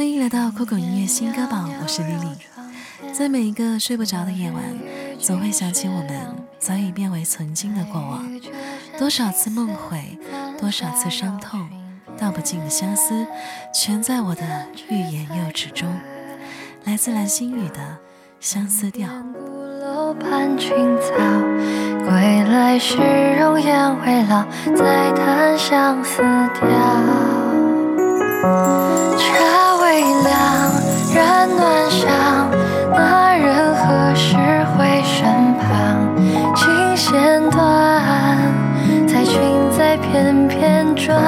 欢迎来到酷狗音乐新歌榜，我是 Lily。在每一个睡不着的夜晚，总会想起我们早已变为曾经的过往。多少次梦回，多少次伤痛，道不尽的相思，全在我的欲言又止中。来自蓝心雨的《相思调》。畔青草，归来时容颜未老，再谈相思调。然暖香那人何时回身旁，琴弦断，彩裙在翩翩转。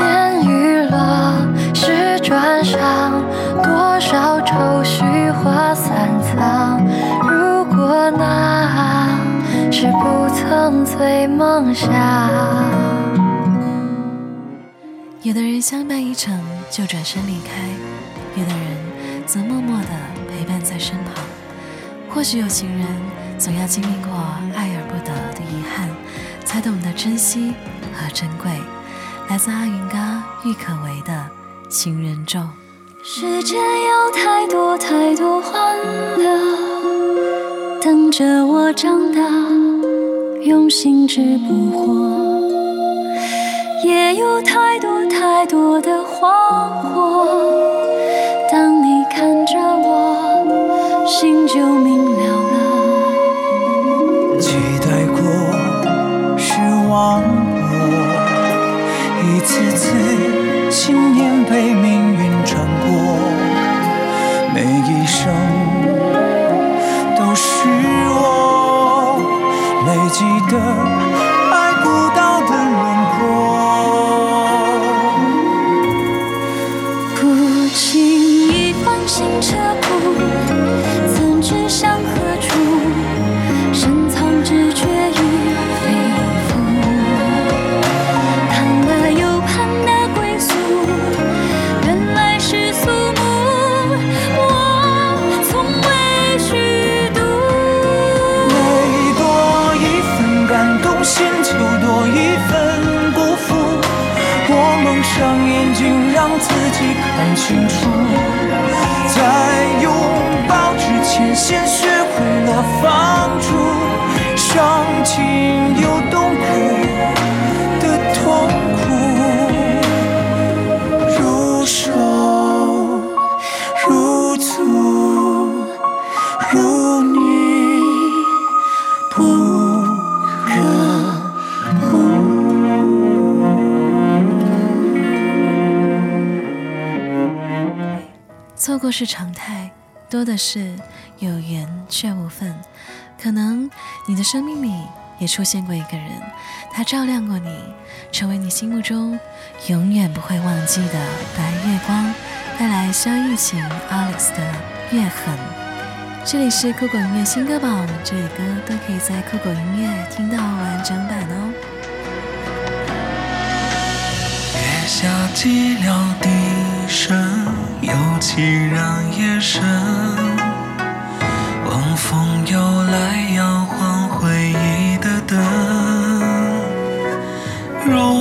烟雨落，石砖上，多少愁绪化散藏。如果那是不曾醉梦乡。有的人相伴一程就转身离开，有的人则默默地陪伴在身旁。或许有情人总要经历过爱而不得的遗憾，才懂得珍惜和珍贵。来自阿云嘎、郁可唯的《情人咒》。世间有太多太多欢乐，等着我长大，用心只不惑。也有太多太多的惶惑，当你看着我，心就明了。心车铺，曾知向何处，深藏直觉与肺腑。盼了又盼的归宿，原来是肃穆，我从未虚度。每多一份感动，心就多一份辜负。我蒙上眼睛，让自己看清楚。在拥抱之前，先学会了放逐。伤情又动过是常态，多的是有缘却无分。可能你的生命里也出现过一个人，他照亮过你，成为你心目中永远不会忘记的白月光。带来萧逸晴 Alex 的《月痕》。这里是酷狗音乐新歌榜，这里歌都可以在酷狗音乐听到完整版哦。月下寂寥笛声，又岂让夜深。晚风又来摇晃回忆的灯，若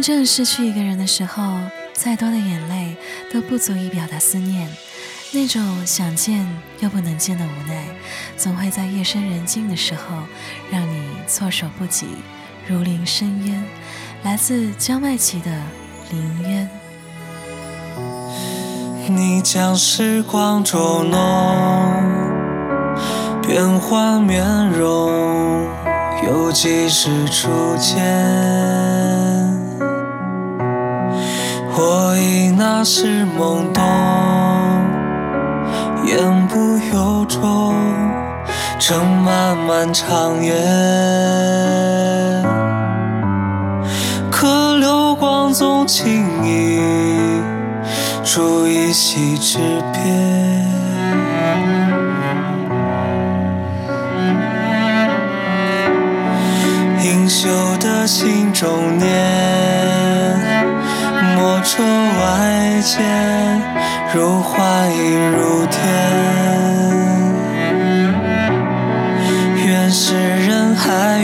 真正失去一个人的时候，再多的眼泪都不足以表达思念。那种想见又不能见的无奈，总会在夜深人静的时候，让你措手不及，如临深渊。来自江麦琪的《林渊》。你将时光捉弄，变换面容，有几时初见？那时懵懂，言不由衷，正漫漫长夜。可流光总轻易。煮一席之别，盈袖的心中念，车外间，如幻亦如天。愿是人海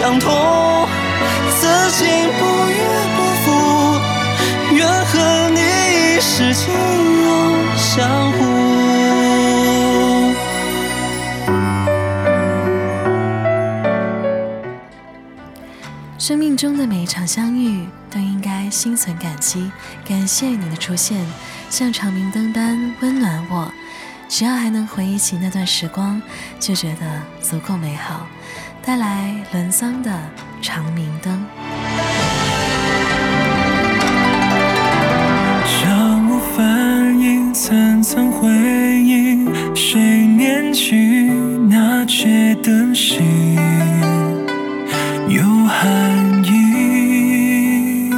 相同，此情不渝不负，愿和你一世情永相护。生命中的每一场相遇，都应该心存感激，感谢你的出现，像长明灯般温暖我。只要还能回忆起那段时光，就觉得足够美好。带来伦桑的长明灯。小屋反映层层回忆，谁念起那街灯芯有寒意。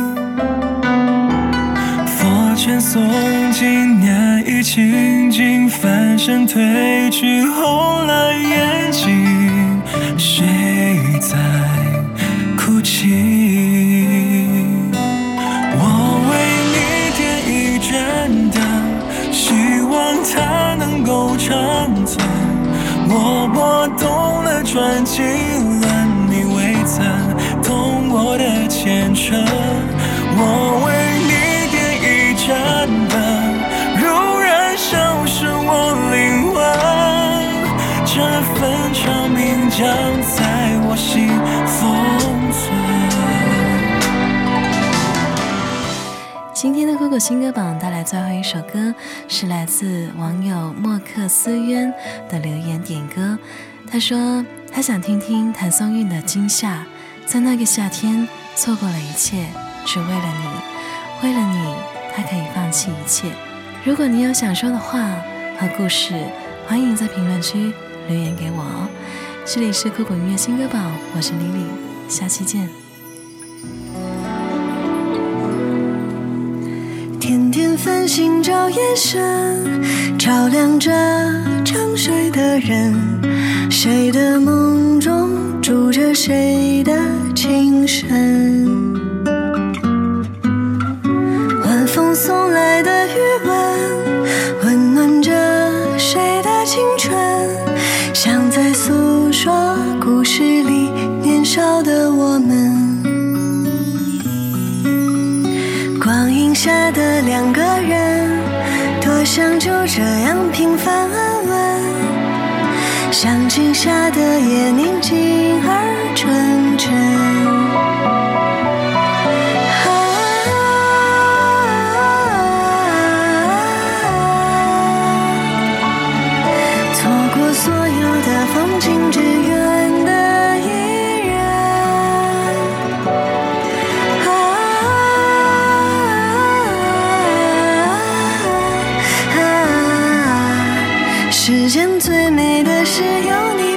佛前诵经念一清净，翻身褪去红了，转进了，你未曾懂我的虔诚。我为你点一盏灯，如燃烧是我灵魂，这份长明将。在我心封存。今天的酷狗新歌榜带来最后一首歌，是来自网友莫克思渊的留言点歌。他说他想听听谭松韵的《今夏》，在那个夏天错过了一切，只为了你，为了你，他可以放弃一切。如果你有想说的话和故事，欢迎在评论区留言给我哦。这里是酷狗音乐新歌榜，我是李李，下期见。点点繁星照夜深，照亮着睡的人。谁的梦中住着谁的情深？晚风送来的余温，温暖着谁的青春？像在诉。说故事里年少的我们，光影下的两个人，多想就这样平凡安。将今夏的夜宁静而纯。只有你